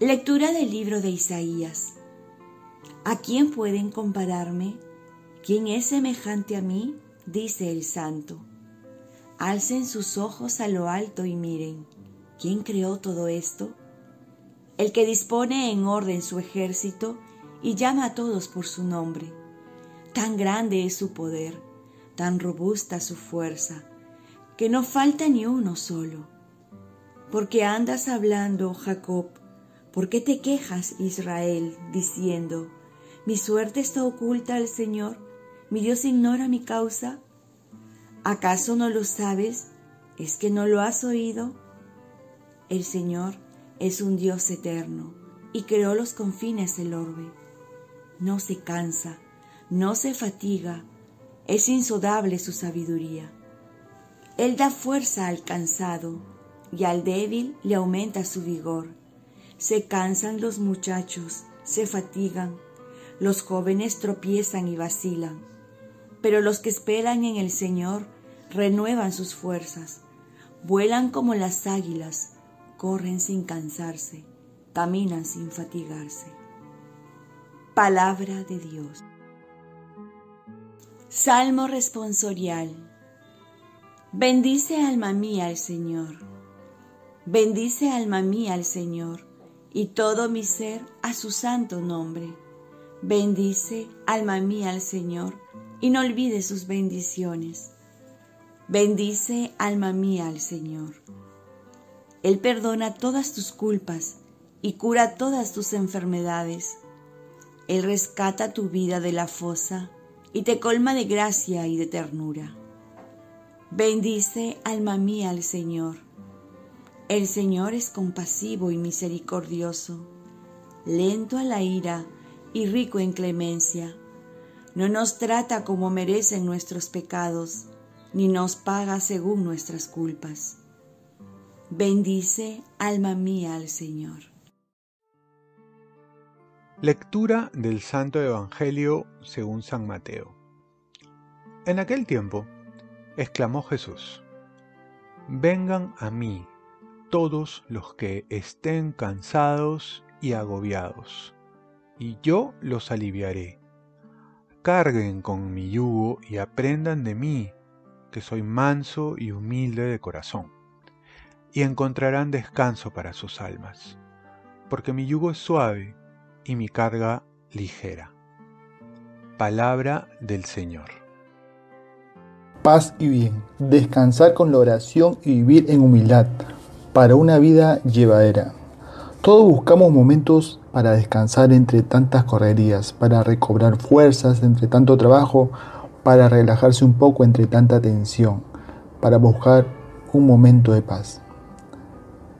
Lectura del libro de Isaías. ¿A quién pueden compararme? ¿Quién es semejante a mí? dice el santo. Alcen sus ojos a lo alto y miren. ¿Quién creó todo esto? El que dispone en orden su ejército y llama a todos por su nombre. Tan grande es su poder, tan robusta su fuerza, que no falta ni uno solo. Porque andas hablando, Jacob, ¿Por qué te quejas, Israel, diciendo, mi suerte está oculta al Señor, mi Dios ignora mi causa? ¿Acaso no lo sabes? ¿Es que no lo has oído? El Señor es un Dios eterno y creó los confines del orbe. No se cansa, no se fatiga, es insodable su sabiduría. Él da fuerza al cansado y al débil le aumenta su vigor. Se cansan los muchachos, se fatigan, los jóvenes tropiezan y vacilan, pero los que esperan en el Señor renuevan sus fuerzas, vuelan como las águilas, corren sin cansarse, caminan sin fatigarse. Palabra de Dios. Salmo responsorial. Bendice alma mía al Señor. Bendice alma mía al Señor y todo mi ser a su santo nombre. Bendice, alma mía, al Señor, y no olvide sus bendiciones. Bendice, alma mía, al Señor. Él perdona todas tus culpas y cura todas tus enfermedades. Él rescata tu vida de la fosa y te colma de gracia y de ternura. Bendice, alma mía, al Señor el Señor es compasivo y misericordioso, lento a la ira y rico en clemencia. No nos trata como merecen nuestros pecados, ni nos paga según nuestras culpas. Bendice, alma mía, al Señor. Lectura del Santo Evangelio según San Mateo. En aquel tiempo, exclamó Jesús, Vengan a mí todos los que estén cansados y agobiados, y yo los aliviaré. Carguen con mi yugo y aprendan de mí, que soy manso y humilde de corazón, y encontrarán descanso para sus almas, porque mi yugo es suave y mi carga ligera. Palabra del Señor. Paz y bien, descansar con la oración y vivir en humildad para una vida llevadera. Todos buscamos momentos para descansar entre tantas correrías, para recobrar fuerzas entre tanto trabajo, para relajarse un poco entre tanta tensión, para buscar un momento de paz.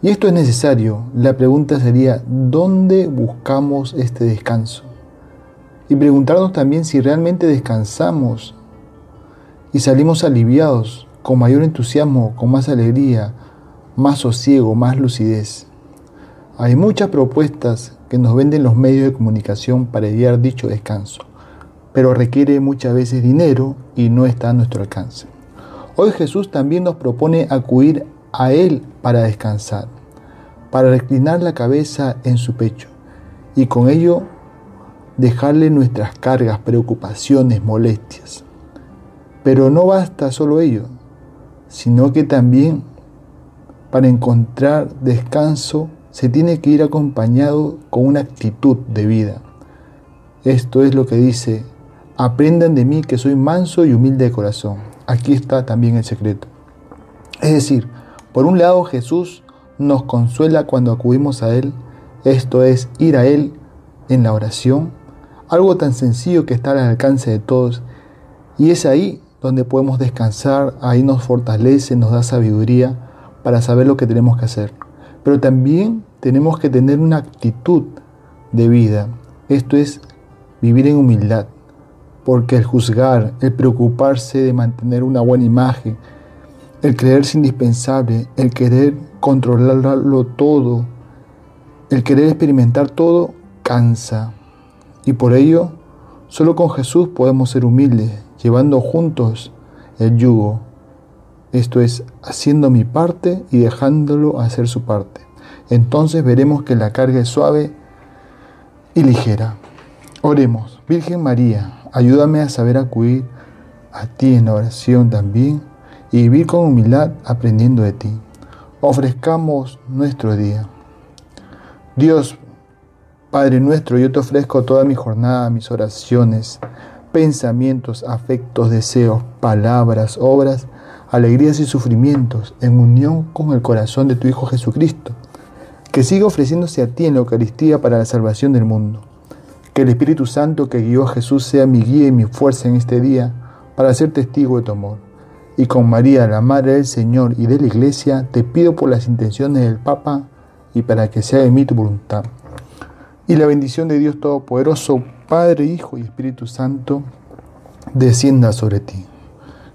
Y esto es necesario. La pregunta sería, ¿dónde buscamos este descanso? Y preguntarnos también si realmente descansamos y salimos aliviados, con mayor entusiasmo, con más alegría, más sosiego, más lucidez. Hay muchas propuestas que nos venden los medios de comunicación para idear dicho descanso, pero requiere muchas veces dinero y no está a nuestro alcance. Hoy Jesús también nos propone acudir a Él para descansar, para reclinar la cabeza en su pecho y con ello dejarle nuestras cargas, preocupaciones, molestias. Pero no basta solo ello, sino que también para encontrar descanso se tiene que ir acompañado con una actitud de vida. Esto es lo que dice, aprendan de mí que soy manso y humilde de corazón. Aquí está también el secreto. Es decir, por un lado Jesús nos consuela cuando acudimos a Él, esto es ir a Él en la oración, algo tan sencillo que está al alcance de todos, y es ahí donde podemos descansar, ahí nos fortalece, nos da sabiduría, para saber lo que tenemos que hacer. Pero también tenemos que tener una actitud de vida. Esto es vivir en humildad. Porque el juzgar, el preocuparse de mantener una buena imagen, el creerse indispensable, el querer controlarlo todo, el querer experimentar todo, cansa. Y por ello, solo con Jesús podemos ser humildes, llevando juntos el yugo esto es, haciendo mi parte y dejándolo hacer su parte. Entonces veremos que la carga es suave y ligera. Oremos, Virgen María, ayúdame a saber acudir a ti en oración también y vivir con humildad aprendiendo de ti. Ofrezcamos nuestro día. Dios, Padre nuestro, yo te ofrezco toda mi jornada, mis oraciones, pensamientos, afectos, deseos, palabras, obras, alegrías y sufrimientos en unión con el corazón de tu Hijo Jesucristo, que siga ofreciéndose a ti en la Eucaristía para la salvación del mundo. Que el Espíritu Santo que guió a Jesús sea mi guía y mi fuerza en este día para ser testigo de tu amor. Y con María, la Madre del Señor y de la Iglesia, te pido por las intenciones del Papa y para que sea de mí tu voluntad y la bendición de Dios Todopoderoso, Padre, Hijo y Espíritu Santo, descienda sobre ti.